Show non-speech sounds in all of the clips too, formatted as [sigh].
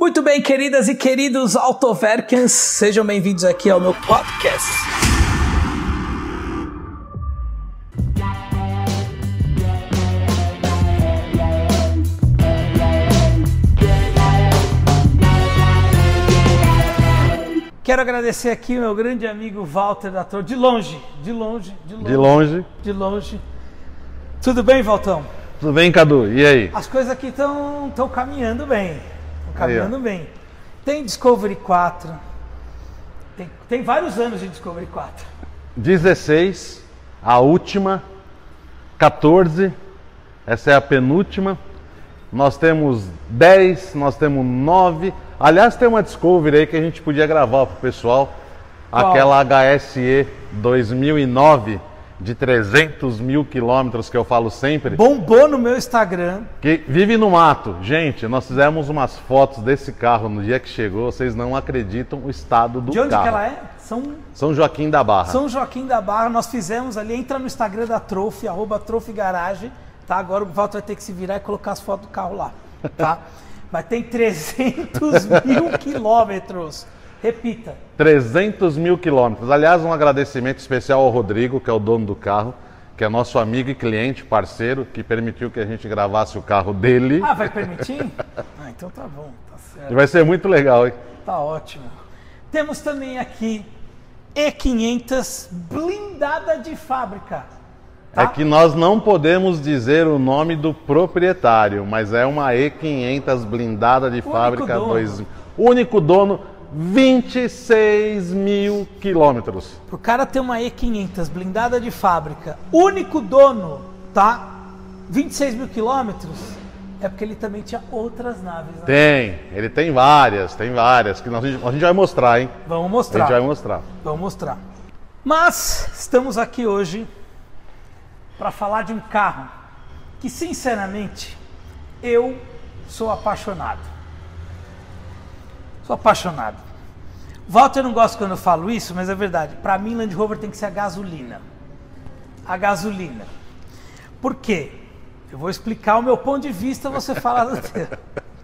Muito bem, queridas e queridos Autoverkens, sejam bem-vindos aqui ao meu podcast. Quero agradecer aqui o meu grande amigo Walter da Torre, de longe, de longe, de longe. De longe. De longe. Tudo bem, Valtão? Tudo bem, Cadu? E aí? As coisas aqui estão caminhando bem. Caminhando Aí, bem. Tem Discovery 4. Tem, tem vários anos de Discovery 4. 16, a última. 14, essa é a penúltima. Nós temos 10, nós temos 9. Aliás, tem uma Discovery aí que a gente podia gravar pro pessoal. Qual? Aquela HSE 2009 de 300 mil quilômetros que eu falo sempre. Bombou no meu Instagram. Que vive no mato. Gente, nós fizemos umas fotos desse carro no dia que chegou. Vocês não acreditam o estado do De onde carro. que ela é? São, São Joaquim da Barra. São Joaquim da Barra. Nós fizemos ali. Entra no Instagram da Trophy, arroba Trophy Garage. Tá? Agora o Walter vai ter que se virar e colocar as fotos do carro lá. Tá? [laughs] Mas tem 300 mil quilômetros. Repita. 300 mil quilômetros. Aliás, um agradecimento especial ao Rodrigo, que é o dono do carro, que é nosso amigo e cliente, parceiro, que permitiu que a gente gravasse o carro dele. Ah, vai permitir? Ah, então tá bom. Tá certo. E vai ser muito legal, hein? Tá ótimo. Temos também aqui E500 blindada de fábrica. Tá? É que nós não podemos dizer o nome do proprietário, mas é uma E500 blindada de Único fábrica. dono. Dois, único dono, 26 mil quilômetros. Pro cara ter uma E500 blindada de fábrica, único dono, tá? 26 mil quilômetros, é porque ele também tinha outras naves. Né? Tem, ele tem várias, tem várias, que nós, a gente vai mostrar, hein? Vamos A mostrar. gente vai mostrar. Vamos mostrar. Mas estamos aqui hoje para falar de um carro que, sinceramente, eu sou apaixonado. Sou apaixonado. Walter não gosta quando eu falo isso, mas é verdade. Para mim, Land Rover tem que ser a gasolina. A gasolina. Por quê? Eu vou explicar o meu ponto de vista, você fala do teu.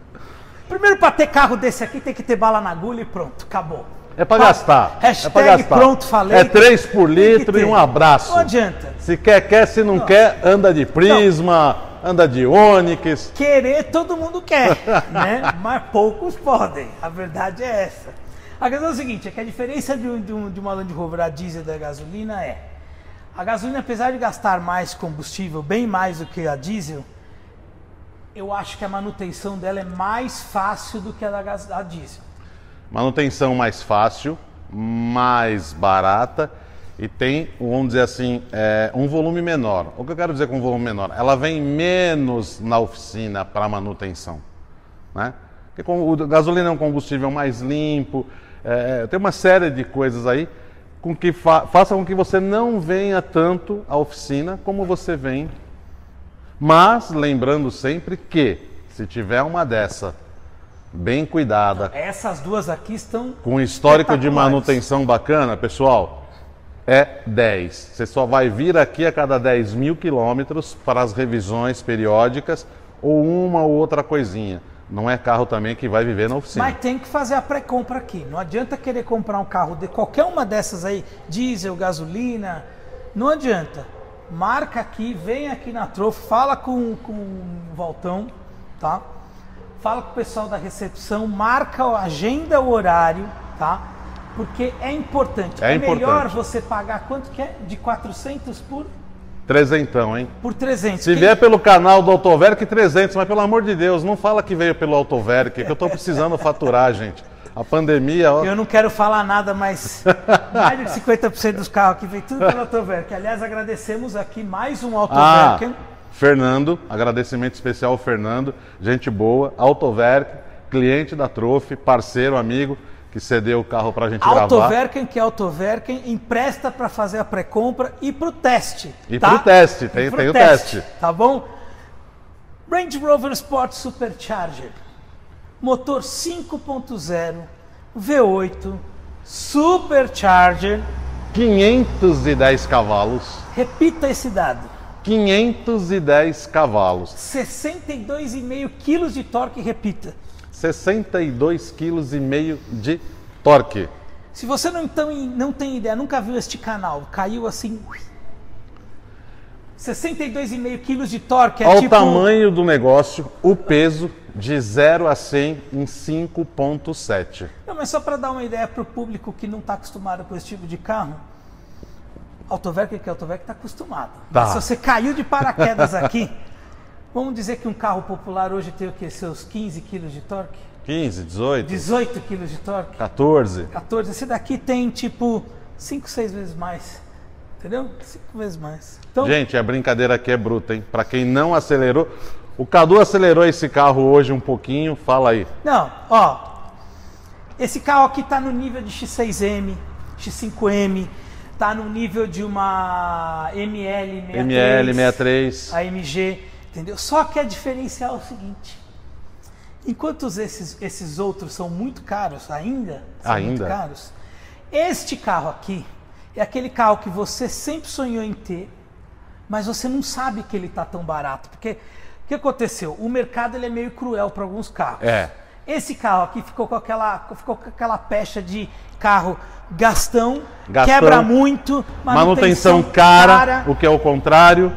[laughs] Primeiro, para ter carro desse aqui, tem que ter bala na agulha e pronto, acabou. É pra Pa- gastar. Hashtag é pra gastar. pronto, falei. É três por litro e um abraço. Não adianta. Se quer, quer. Se não, quer, anda de Prisma, anda de Onix. Querer todo mundo quer, né? [laughs] Mas poucos podem. A verdade é essa. A questão é o seguinte, é que a diferença de, um- de um- de uma Land Rover a diesel da gasolina é a gasolina, apesar de gastar mais combustível, bem mais do que a diesel, eu acho que a manutenção dela é mais fácil do que a da a diesel. Manutenção mais fácil, mais barata e tem, vamos dizer assim, é, um volume menor. O que eu quero dizer com volume menor? Ela vem menos na oficina para manutenção. Né? Porque com- o gasolina é um combustível mais limpo, é, tem uma série de coisas aí com que fa faça com que você não venha tanto à oficina como você vem. Mas lembrando sempre que se tiver uma dessa bem cuidada, Essas duas aqui estão com um histórico de manutenção bacana, pessoal, é 10. Você só vai vir aqui a cada 10 mil quilômetros para as revisões periódicas ou uma ou outra coisinha. Não é carro também que vai viver na oficina. Mas tem que fazer a pré-compra aqui. Não adianta querer comprar um carro de qualquer uma dessas aí, diesel, gasolina. Não adianta. Marca aqui, vem aqui na Trofa, fala com, com o Valtão, tá? Fala com o pessoal da recepção, marca, agenda o horário, tá? Porque é importante. É melhor importante. você pagar quanto que é? De 400 por, Trezentão, hein? por 300. Se Quem- vier pelo canal do Autoverk, 300, mas pelo amor de Deus, não fala que veio pelo Autoverk, que eu estou precisando faturar, [laughs] gente. A pandemia, ó, Eu não quero falar nada, mas [laughs] mais de 50% dos carros aqui vem tudo pelo Autoverk. Aliás, agradecemos aqui mais um Ah, Autoverk. Fernando, agradecimento especial ao Fernando, gente boa, Autoverk, cliente da Trofe, parceiro, amigo, que cedeu o carro pra gente gravar. Autoverken, que é Autoverken, empresta para fazer a pré-compra e para o teste. E tá? pro teste, tem- tem o teste. Tá bom? Range Rover Sport Supercharger. Motor 5.0, V8, Supercharger. 510 cavalos. Repita esse dado. 510 cavalos. 62,5 quilos de torque, repita. 62,5 kg de torque. Se você não, então, não tem ideia, nunca viu este canal, caiu assim. 62,5 kg de torque é Olha tipo. o tamanho do negócio, o peso de 0 a 100 em 5,7. Não, mas só para dar uma ideia para o público que não está acostumado com esse tipo de carro. Autoverk, que é Autoverk, está acostumado. Tá. Se você caiu de paraquedas aqui, [laughs] vamos dizer que um carro popular hoje tem o quê? Seus 15 kg de torque? 15, 18, 18 kg de torque? 14. 14. Esse daqui tem tipo 5, 6 vezes mais. Entendeu? 5 vezes mais. Então, Gente, a brincadeira aqui é bruta, hein? Para quem não acelerou, o Cadu acelerou esse carro hoje um pouquinho, fala aí. Não, ó. Esse carro aqui tá no nível de X6M, X5M, tá no nível de uma ML63, ML63. AMG, entendeu? Só que a diferencial é o seguinte. Enquanto esses, esses outros são muito caros ainda, são muito Ainda? caros, este carro aqui é aquele carro que você sempre sonhou em ter, mas você não sabe que ele está tão barato, porque o que aconteceu? O mercado ele é meio cruel para alguns carros. É. Esse carro aqui ficou com aquela, ficou com aquela pecha de carro gastão, Gastão, quebra muito, Manutenção cara, o que é o contrário,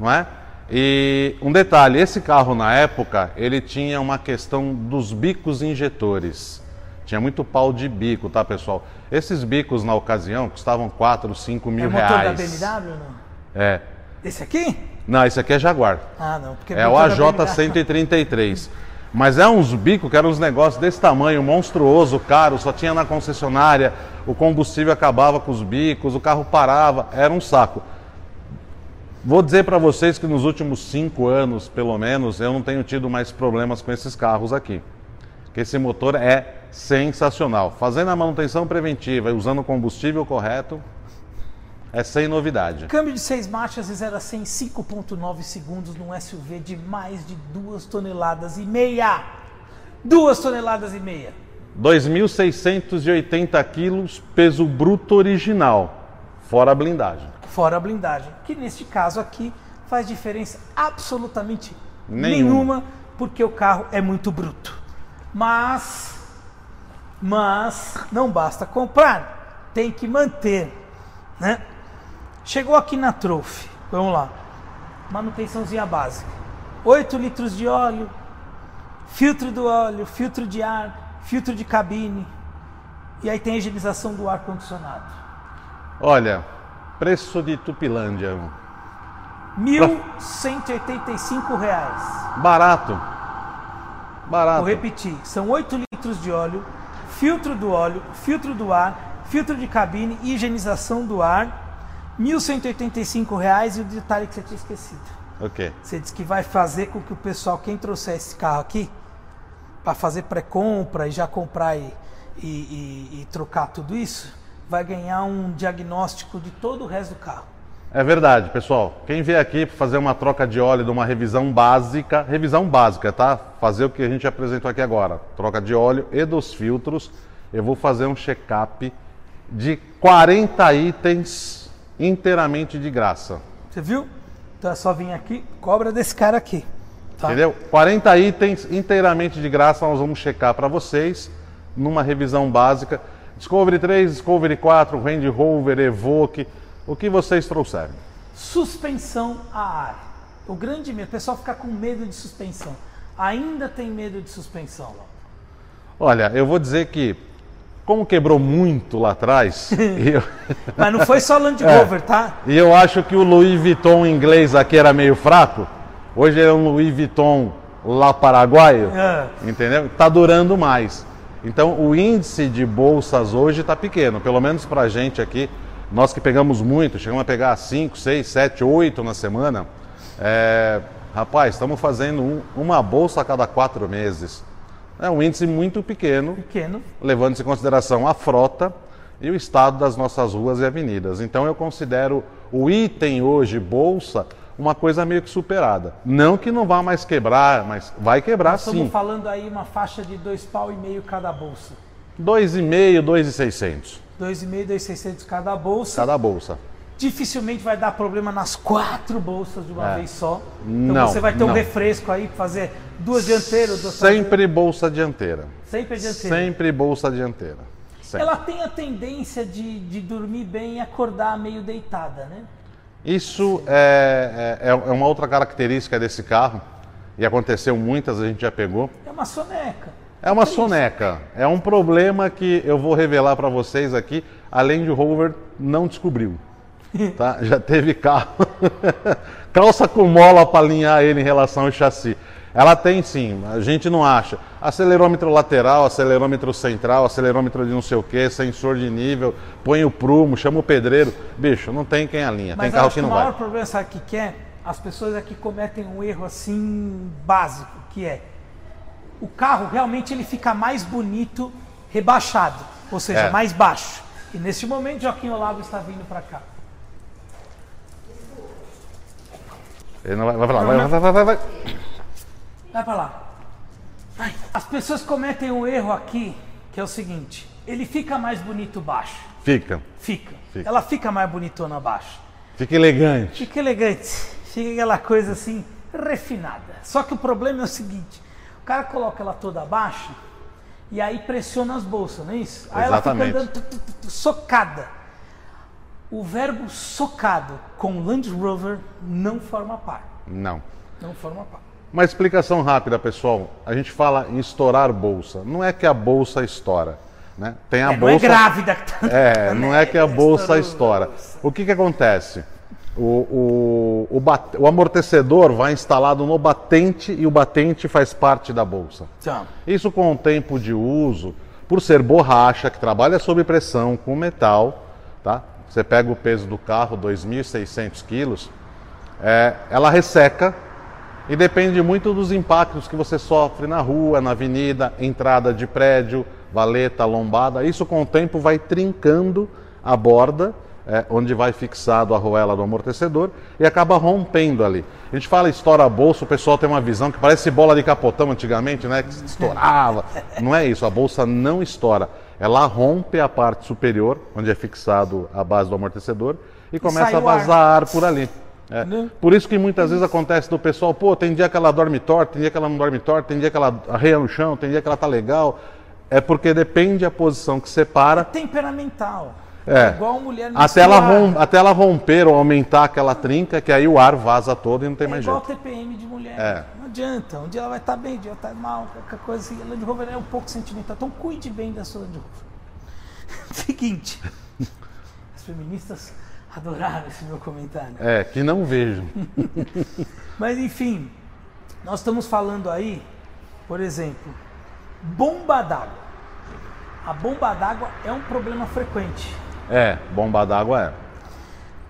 não é? E um detalhe, esse carro na época, ele tinha uma questão dos bicos injetores. Tinha muito pau de bico, tá, pessoal? Esses bicos na ocasião custavam 4, 5 É mil o motor da reais. BMW ou não? É. Esse aqui? Não, esse aqui é Jaguar. Ah, não. Porque É o motor da BMW AJ133. Mas é uns bicos que eram uns negócios desse tamanho, monstruoso, caro, só tinha na concessionária, o combustível acabava com os bicos, o carro parava, era um saco. Vou dizer para vocês que nos últimos cinco anos, pelo menos, eu não tenho tido mais problemas com esses carros aqui. Que esse motor é sensacional. Fazendo a manutenção preventiva e usando o combustível correto, é sem novidade. Câmbio de seis marchas e 0 a 100 em 5.9 segundos num SUV de mais de 2 toneladas e meia. 2 toneladas e meia. 2.680 quilos, peso bruto original, fora a blindagem. Fora a blindagem. Que neste caso aqui faz diferença absolutamente Nenhuma. nenhuma, porque o carro é muito bruto. Mas, mas não basta comprar, tem que manter, né? Chegou aqui na Trophy, vamos lá, manutençãozinha básica, 8 litros de óleo, filtro do óleo, filtro de ar, filtro de cabine, e aí tem a higienização do ar condicionado. Olha, preço de Tupilândia, 1.185 reais. barato. Vou Barato. repetir, são 8 litros de óleo, filtro do óleo, filtro do ar, filtro de cabine, higienização do ar, 1.185 reais e o detalhe que você tinha esquecido. Ok. Você disse que vai fazer com que o pessoal, quem trouxer esse carro aqui, para fazer pré-compra e já comprar e, e- e- e trocar tudo isso, vai ganhar um diagnóstico de todo o resto do carro. É verdade, pessoal. Quem vier aqui para fazer uma troca de óleo de uma revisão básica, revisão básica, tá? Fazer o que a gente apresentou aqui agora, troca de óleo e dos filtros, eu vou fazer um check-up de 40 itens inteiramente de graça. Você viu? Então é só vir aqui, cobra desse cara aqui. Tá? Entendeu? 40 itens inteiramente de graça nós vamos checar para vocês numa revisão básica. Discovery 3, Discovery 4, Range Rover, Evoque, o que vocês trouxerem. Suspensão a ar. O grande medo, o pessoal fica com medo de suspensão. Ainda tem medo de suspensão. Olha, eu vou dizer que, como quebrou muito lá atrás, [laughs] eu, Mas não foi só Land [laughs] É. Rover, tá? e eu acho que o Louis Vuitton inglês aqui era meio fraco, hoje é um Louis Vuitton lá paraguaio, É. entendeu? Tá durando mais. Então o índice de bolsas hoje está pequeno, pelo menos para a gente aqui, nós que pegamos muito, chegamos a pegar 5, 6, 7, 8 na semana. é, rapaz, estamos fazendo um- uma bolsa a cada quatro meses. É um índice muito pequeno, Pequeno. levando-se em consideração a frota e o estado das nossas ruas e avenidas. Então eu considero o item hoje, bolsa, uma coisa meio que superada. Não que não vá mais quebrar, mas vai quebrar Estamos sim. falando aí uma faixa de dois pau e meio cada bolsa. 2,5, 2,600 2,5, 2,600 cada bolsa. cada bolsa. Dificilmente vai dar problema nas quatro bolsas de uma É. vez só. Então Não, você vai ter um não. refresco aí, fazer duas dianteiras, duas Sempre bolsa dianteira. Sempre dianteira. Sempre bolsa dianteira. Sempre. Ela tem a tendência de, de dormir bem e acordar meio deitada, né? Isso é, é, é uma outra característica desse carro, e aconteceu muitas, a gente já pegou. É uma soneca. É uma isso. soneca. É um problema que eu vou revelar para vocês aqui, além de o Rover não descobriu. [laughs] Tá? Já teve carro. [laughs] Calça com mola para alinhar ele em relação ao chassi. Ela tem sim, a gente não acha. Acelerômetro lateral, acelerômetro central, acelerômetro de não sei o que, sensor de nível, põe o prumo, chama o pedreiro. Bicho, não tem quem alinha. Mas tem carro acho que não o maior vai. problema, sabe o que, é? As pessoas aqui cometem um erro assim básico, que é o carro realmente ele fica mais bonito rebaixado, ou seja, É. mais baixo. E neste momento Joaquim Olavo está vindo para cá. Ele não vai, vai, vai, vai, vai, vai, vai. Vai para lá. As pessoas cometem um erro aqui, que é o seguinte: ele fica mais bonito baixo. Fica, Fica. Fica. Ela fica mais bonitona baixo. fica elegante. Fica elegante. Fica aquela coisa assim, refinada. Só que o problema é o seguinte: o cara coloca ela toda baixa e aí pressiona as bolsas, não é isso? Aí Exatamente. ela fica andando tu, tu, tu, socada. O verbo socado com Land Rover não forma par. Não. Não forma par. Uma explicação rápida, pessoal. A gente fala em estourar bolsa. Não é que a bolsa estoura. Né? Tem a É, não é bolsa. grávida que tá É, não é que a bolsa estoura. O que, que acontece? O, o, o, bate- o amortecedor vai instalado no batente e o batente faz parte da bolsa. Então, Isso com o tempo de uso, por ser borracha, que trabalha sob pressão com metal, tá? Você pega o peso do carro, 2.600 quilos, é, ela resseca e depende muito dos impactos que você sofre na rua, na avenida, entrada de prédio, valeta, lombada. Isso com o tempo vai trincando a borda, é, onde vai fixado a arruela do amortecedor e acaba rompendo ali. A gente fala estoura a bolsa, o pessoal tem uma visão que parece bola de capotão antigamente, né? Que estourava. [laughs] Não é isso, a bolsa não estoura. Ela rompe a parte superior, onde é fixado a base do amortecedor, e começa a vazar ar por ali. É. Né? Por isso que muitas vezes acontece do pessoal, pô, tem dia que ela dorme torta, tem dia que ela não dorme torta, tem dia que ela arreia no chão, tem dia que ela tá legal. É porque depende a posição que separa. temperamental. É. Igual mulher Até ela, rom- até ela romper ou aumentar aquela trinca, que aí o ar vaza todo e não tem É mais igual jeito. TPM de mulher. É. Não adianta. Um dia ela vai estar bem, um dia ela vai estar mal, qualquer coisa assim. A Land Rover é um pouco sentimental. Então cuide bem da sua Land Rover. [laughs] Seguinte. As feministas adoraram esse meu comentário. É, que não vejo. [laughs] Mas enfim, nós estamos falando aí, por exemplo, bomba d'água. A bomba d'água é um problema frequente. É, bomba d'água é.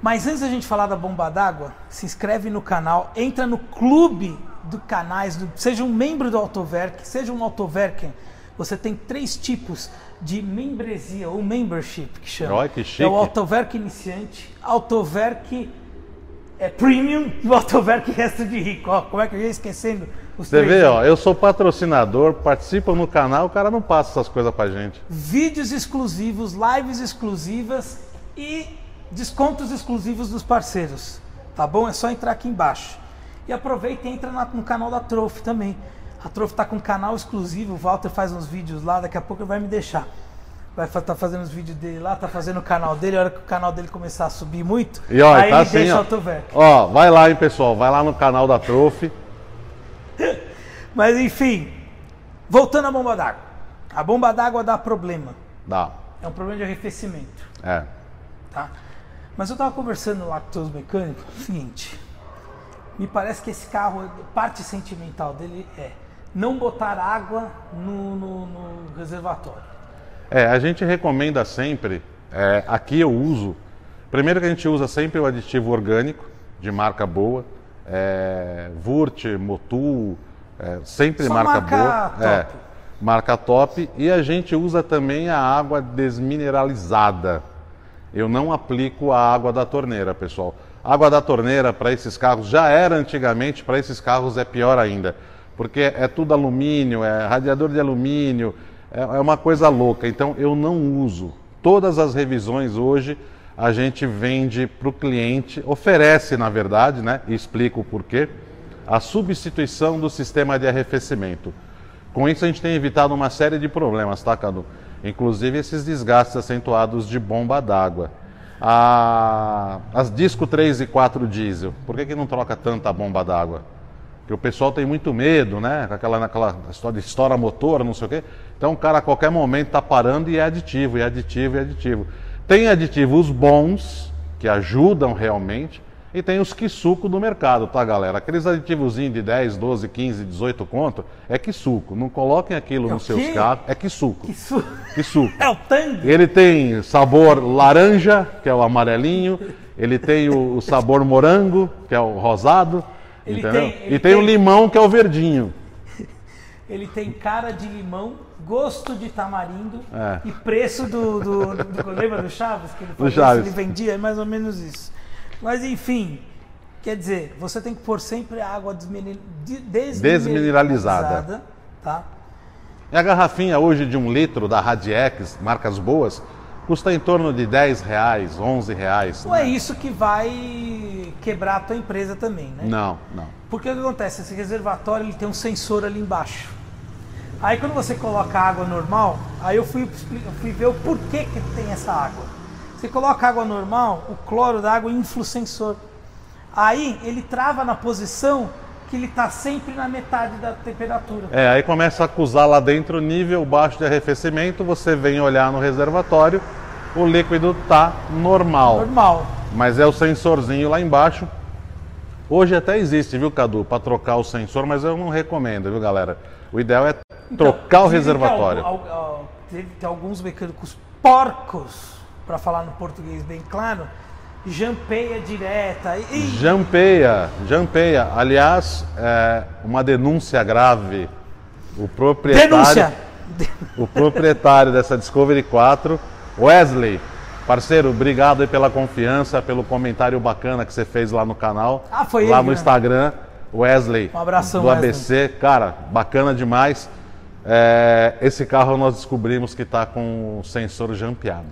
Mas antes da gente falar da bomba d'água, se inscreve no canal, entra no clube do canais, do- seja um membro do Autoverk, seja um Autoverken. Você tem três tipos de membresia ou membership que chama. Olha que chique. É o Autoverk iniciante, Autoverk é premium e o Autoverk resto de rico. Ó, como é que eu ia esquecendo os Você vê, ó, eu sou patrocinador, participo no canal, o cara não passa essas coisas pra gente. vídeos exclusivos, lives exclusivas e descontos exclusivos dos parceiros. Tá bom? É só entrar aqui embaixo. E aproveita e entra no canal da Trofe também. A Trofe tá com um canal exclusivo, o Walter faz uns vídeos lá, daqui a pouco ele vai me deixar. Vai estar tá fazendo os vídeos dele lá, tá fazendo o canal dele, a hora que o canal dele começar a subir muito, E ó, aí tá ele assim, deixa ó. Ó, vai lá, hein, pessoal, vai lá no canal da Trofe. [laughs] Mas enfim, voltando à bomba d'água. A bomba d'água dá problema. Dá. É um problema de arrefecimento. É. tá? Mas eu tava conversando lá com os mecânicos, o seguinte, me parece que esse carro, parte sentimental dele é não botar água no, no- no reservatório. É, a gente recomenda sempre, é, aqui eu uso, primeiro que a gente usa sempre o aditivo orgânico, de marca boa, é, Vurt, Motul, é, sempre Só marca, marca boa. top. É, marca top. E a gente usa também a água desmineralizada. Eu não aplico a água da torneira, pessoal. A água da torneira para esses carros já era antigamente, para esses carros é pior ainda. Porque é tudo alumínio, é radiador de alumínio, é, é uma coisa louca. Então eu não uso. Todas as revisões hoje a gente vende para o cliente, oferece na verdade, né, e explico o porquê, a substituição do sistema de arrefecimento. Com isso a gente tem evitado uma série de problemas, tá, Cadu? Inclusive esses desgastes acentuados de bomba d'água. A... As disco 3 e 4 diesel, por que, que não troca tanta bomba d'água? Porque o pessoal tem muito medo, né? Aquela, naquela história de estoura motor, não sei o quê. Então o cara a qualquer momento está parando e é aditivo, e é aditivo, e é aditivo. Tem aditivos bons, que ajudam realmente, e tem os suco do mercado, tá, galera? Aqueles aditivozinhos de 10, 12, 15, 18 conto, é suco. Não coloquem aquilo É nos seus carros. É suco. Isso suco. é o tangue. Ele tem sabor laranja, que é o amarelinho. Ele tem o, o sabor morango, que é o rosado. Ele entendeu? tem- ele e tem, o tem- limão, que é o verdinho. [laughs] Ele tem cara de limão, gosto de tamarindo É. e preço do, do, do- Lembra do Chaves? Que ele, Do Chaves. ele vendia, é mais ou menos isso. Mas enfim, quer dizer, você tem que pôr sempre a água desmini- de- desmineralizada. Tá? E a garrafinha hoje de um litro da Radiex, marcas boas, custa em torno de 10 reais, 11 reais. Não é isso que vai quebrar a tua empresa também, né? Não, não. Porque o que acontece? Esse reservatório ele tem um sensor ali embaixo. Aí quando você coloca água normal, aí eu fui, fui ver o porquê que tem essa água. Você coloca água normal, o cloro da água infla o sensor. Aí ele trava na posição que ele está sempre na metade da temperatura. É, aí começa a acusar lá dentro nível baixo de arrefecimento, você vem olhar no reservatório, o líquido tá normal. Normal. Mas é o sensorzinho lá embaixo. Hoje até existe, viu, Cadu, para trocar o sensor, mas eu não recomendo, viu, galera? O ideal é trocar o Então, dizem que reservatório. Teve tem alguns mecânicos porcos, para falar no português bem claro, jampeia direta. E- Jampeia, jampeia. Aliás, é uma denúncia grave. O proprietário, denúncia! [laughs] o proprietário dessa Discovery 4, Wesley, parceiro, obrigado aí pela confiança, pelo comentário bacana que você fez lá no canal, Ah, foi lá ele, no né? Instagram. Wesley, Um abração, do Wesley. ABC, cara, bacana demais. É, esse carro nós descobrimos que está com o sensor jampeado.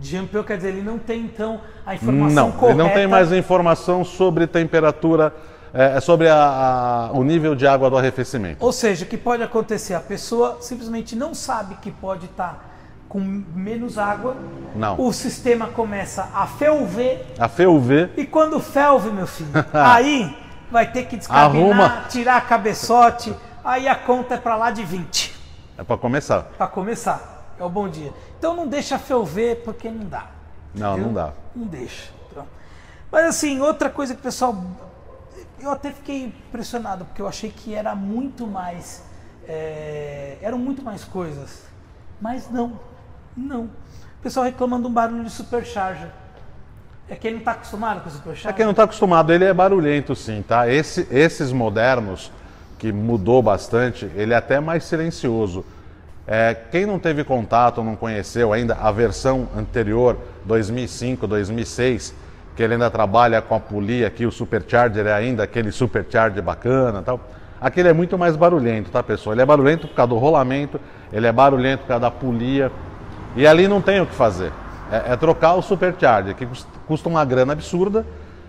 Jampeou quer dizer, ele não tem então a informação Não, correta. ele não tem mais informação sobre temperatura, é, sobre a- a- o nível de água do arrefecimento. Ou seja, o que pode acontecer? A pessoa simplesmente não sabe que pode estar com menos água. Não. O sistema começa a ferver. A FEUV, E quando ferve, meu filho, [laughs] aí vai ter que descabinar, Arruma. tirar a cabeçote. Aí a conta é para lá de 20. é para começar. Para começar. É o bom dia. Então não deixa ferver porque não dá. Não, não dá. Não deixa. Mas assim, outra coisa que o pessoal. Eu até fiquei impressionado, porque eu achei que era muito mais. é, eram muito mais coisas. Mas não. Não. O pessoal reclamando de um barulho de supercharger. É quem não está acostumado com o supercharger. quem não está acostumado, ele é barulhento sim, tá? Esse- esses modernos, que mudou bastante, ele é até mais silencioso. É, quem não teve contato, não conheceu ainda a versão anterior, 2005, 2006, que ele ainda trabalha com a polia aqui, o Supercharger é ainda aquele Supercharger bacana tal. Aquele é muito mais barulhento, tá pessoal? Ele é barulhento por causa do rolamento, ele é barulhento por causa da polia. E ali não tem o que fazer. É, é trocar o Supercharger, que cust- custa uma grana absurda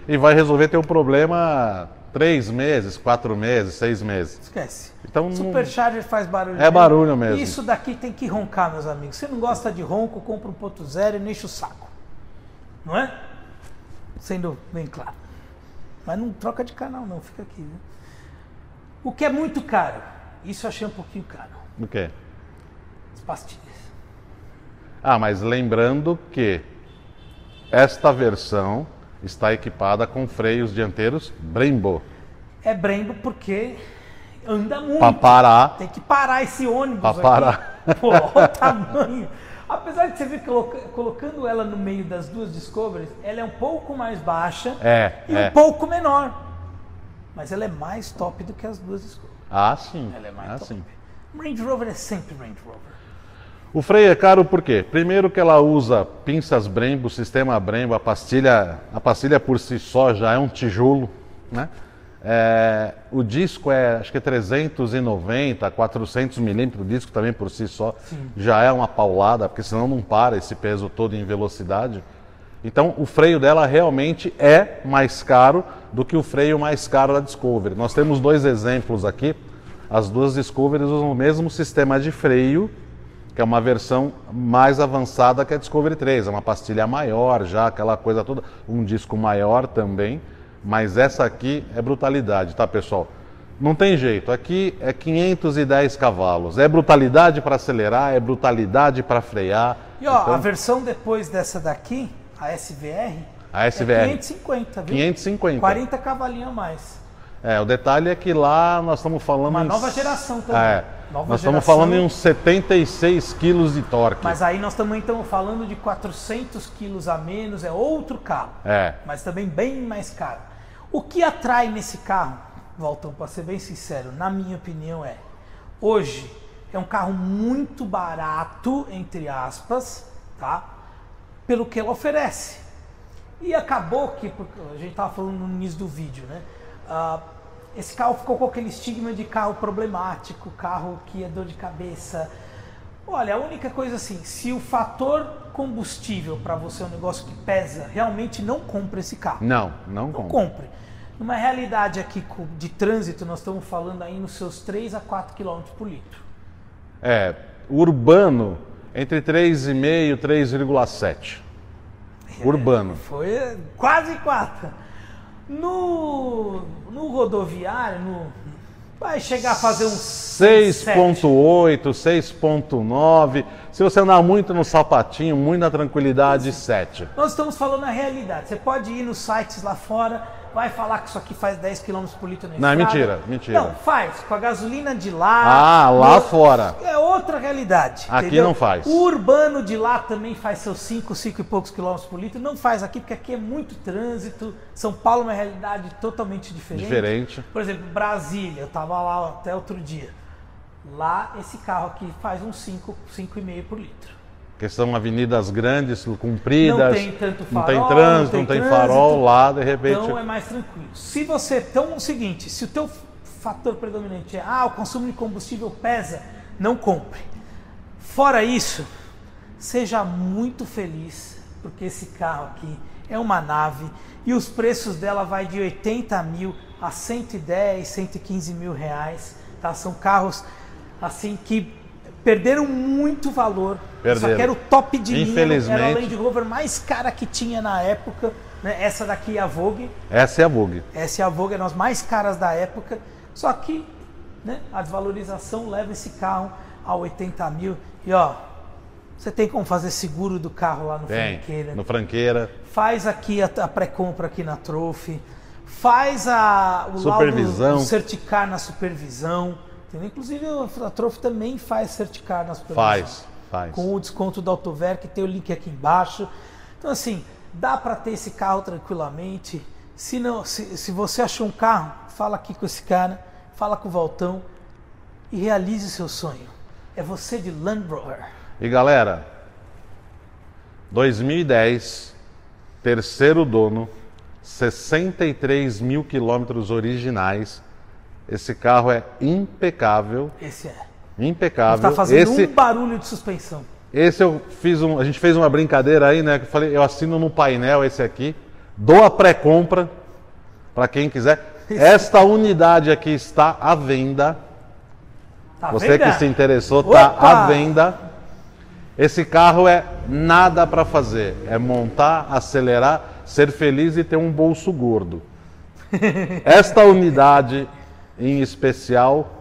e vai resolver teu problema três meses, quatro meses, seis meses. Esquece. Então, Supercharger faz barulho. É barulho mesmo. Isso daqui tem que roncar, meus amigos. Se não gosta de ronco, compra um ponto zero e não enche o saco. Não é? Sendo bem claro. Mas não troca de canal, não. Fica aqui. Viu? O que é muito caro. Isso eu achei um pouquinho caro. O quê? As pastilhas. Ah, mas lembrando que esta versão está equipada com freios dianteiros Brembo. É Brembo porque anda muito. Para parar, Tem que parar esse ônibus aqui. parar. Pô, olha o tamanho. Apesar de você ver coloca- colocando ela no meio das duas Discoveries, ela é um pouco mais baixa É, e é. um pouco menor. Mas ela é mais top do que as duas Discoveries. ah sim, Ela é mais ah, top. sim. Range Rover é sempre Range Rover. O freio é caro por quê? Primeiro que ela usa pinças Brembo, sistema Brembo, a pastilha, a pastilha por si só já é um tijolo, né? É, o disco é, acho que é 390, 400 milímetros, o disco também por si só já é uma paulada, porque senão não para esse peso todo em velocidade. Então o freio dela realmente é mais caro do que o freio mais caro da Discovery. Nós temos dois exemplos aqui. As duas Discovery usam o mesmo sistema de freio, que é uma versão mais avançada que a Discovery 3. É uma pastilha maior já, aquela coisa toda, um disco maior também. Mas essa aqui é brutalidade, tá pessoal? Não tem jeito, aqui é 510 cavalos. É brutalidade para acelerar, é brutalidade para frear. E ó, então... a versão depois dessa daqui, a SVR, a SVR. É 550, viu? 550. 40 cavalinhos a mais. É, o detalhe é que lá nós estamos falando. Uma nova geração também. É, nova nós geração. estamos falando em uns 76 quilos de torque. Mas aí nós também estamos falando de 400 quilos a menos, é outro carro. É. Mas também bem mais caro. O que atrai nesse carro, Voltão, para ser bem sincero, na minha opinião é: hoje é um carro muito barato, entre aspas, tá? Pelo que ele oferece. E acabou que, a gente estava falando no início do vídeo, né? Uh, esse carro ficou com aquele estigma de carro problemático, carro que é dor de cabeça. Olha, a única coisa assim, se o fator combustível para você é um negócio que pesa, realmente não compre esse carro. Não, não, não compre. compre. Numa realidade aqui de trânsito, nós estamos falando aí nos seus 3 a 4 km por litro. É, urbano, entre 3,5 e 3,7 urbano. Foi quase quatro. No, no rodoviário, no, vai chegar a fazer uns 6.8, 6.9. Se você andar muito no sapatinho, muito na tranquilidade, 7. Nós estamos falando a realidade. Você pode ir nos sites lá fora vai falar que isso aqui faz 10 km por litro na estrada. Não, mentira, mentira. Não, faz. Com a gasolina de lá. Ah, lá no... fora. É outra realidade. Aqui entendeu? não faz. O urbano de lá também faz seus 5, 5 e poucos quilômetros por litro. Não faz aqui, porque aqui é muito trânsito. São Paulo é uma realidade totalmente diferente. Diferente. Por exemplo, Brasília, eu estava lá até outro dia. Lá, esse carro aqui faz uns 5, 5,5 por litro que são avenidas grandes, compridas. Não tem tanto farol. Não tem trânsito, não tem, não tem farol lá, de repente. Então é mais tranquilo. Se você. Então é o seguinte: se o teu fator predominante é ah, o consumo de combustível pesa, não compre. Fora isso, seja muito feliz, porque esse carro aqui é uma nave e os preços dela vai de 80 mil a 110, 115 mil reais. Tá? São carros assim que perderam muito valor. Perderam. Só que era o top de linha, era a Land Rover mais cara que tinha na época. Né? Essa daqui é a Vogue. Essa é a Vogue. Essa é a Vogue, eram as mais caras da época. Só que né, a desvalorização leva esse carro a 80 mil. E ó, você tem como fazer seguro do carro lá no tem, Franqueira. No Franqueira. Faz aqui a, a pré-compra aqui na Trophy. Faz a, o supervisão. laudo, o certicar na supervisão. Inclusive a Trophy também faz certicar na supervisão. Faz, faz. Com o desconto da Autover, que tem o link aqui embaixo. Então assim, dá para ter esse carro tranquilamente. Se, não, se, se você achou um carro, fala aqui com esse cara, fala com o Valtão e realize o seu sonho. É você de Land Rover. E galera, 2010, terceiro dono, 63 mil quilômetros originais esse carro é impecável. Esse é. Impecável. Está fazendo esse, um barulho de suspensão. Esse eu fiz um. A gente fez uma brincadeira aí, né? Que eu falei, eu assino no painel esse aqui. Dou a pré-compra para quem quiser. Esta unidade aqui está à venda. Tá Você venda? que se interessou, está à venda. Esse carro é nada para fazer. É montar, acelerar, ser feliz e ter um bolso gordo. [laughs] Esta unidade em especial,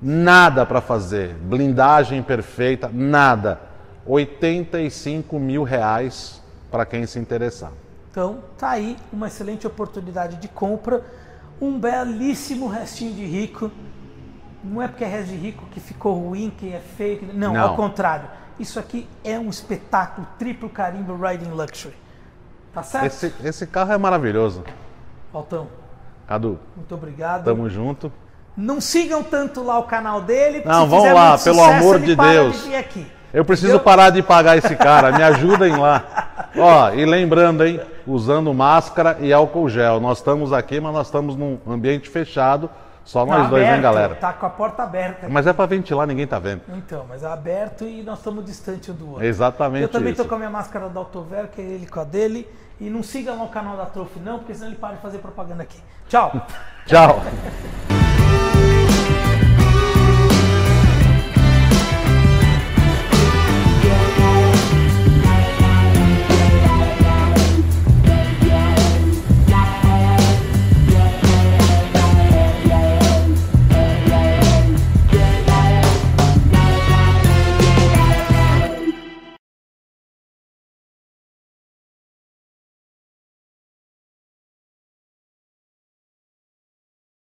nada para fazer, blindagem perfeita, nada. 85 mil reais para quem se interessar. Então, tá aí uma excelente oportunidade de compra, um belíssimo restinho de rico. Não é porque é resto de rico que ficou ruim, que é feio, que... Não, Não, ao contrário. Isso aqui é um espetáculo triplo carimbo Riding Luxury. Tá certo? Esse, esse carro é maravilhoso. Faltão. Cadu. Muito obrigado. Tamo junto. Não sigam tanto lá o canal dele. Não, vão lá, pelo sucesso, amor de Deus. De Eu preciso parar de pagar esse cara. Me [laughs] ajudem lá. Ó, e lembrando, hein? Usando máscara e álcool gel. Nós estamos aqui, mas nós estamos num ambiente fechado. Só tá nós tá dois, aberto, hein, galera? Tá com a porta aberta. Mas é para ventilar, ninguém tá vendo. Então, mas é aberto e nós estamos distante do outro. Exatamente. Eu também isso. tô com a minha máscara da Autover, que é ele com a dele. E não sigam lá o canal da Trofe não, porque senão ele para de fazer propaganda aqui. Tchau. [laughs] Tchau.